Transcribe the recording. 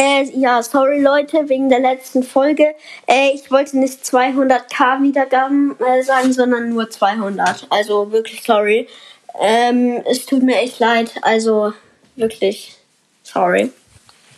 Äh, ja, sorry Leute, wegen der letzten Folge. Äh, ich wollte nicht 200k Wiedergaben äh, sagen, sondern nur 200. Also wirklich sorry. Ähm, es tut mir echt leid. Also wirklich sorry.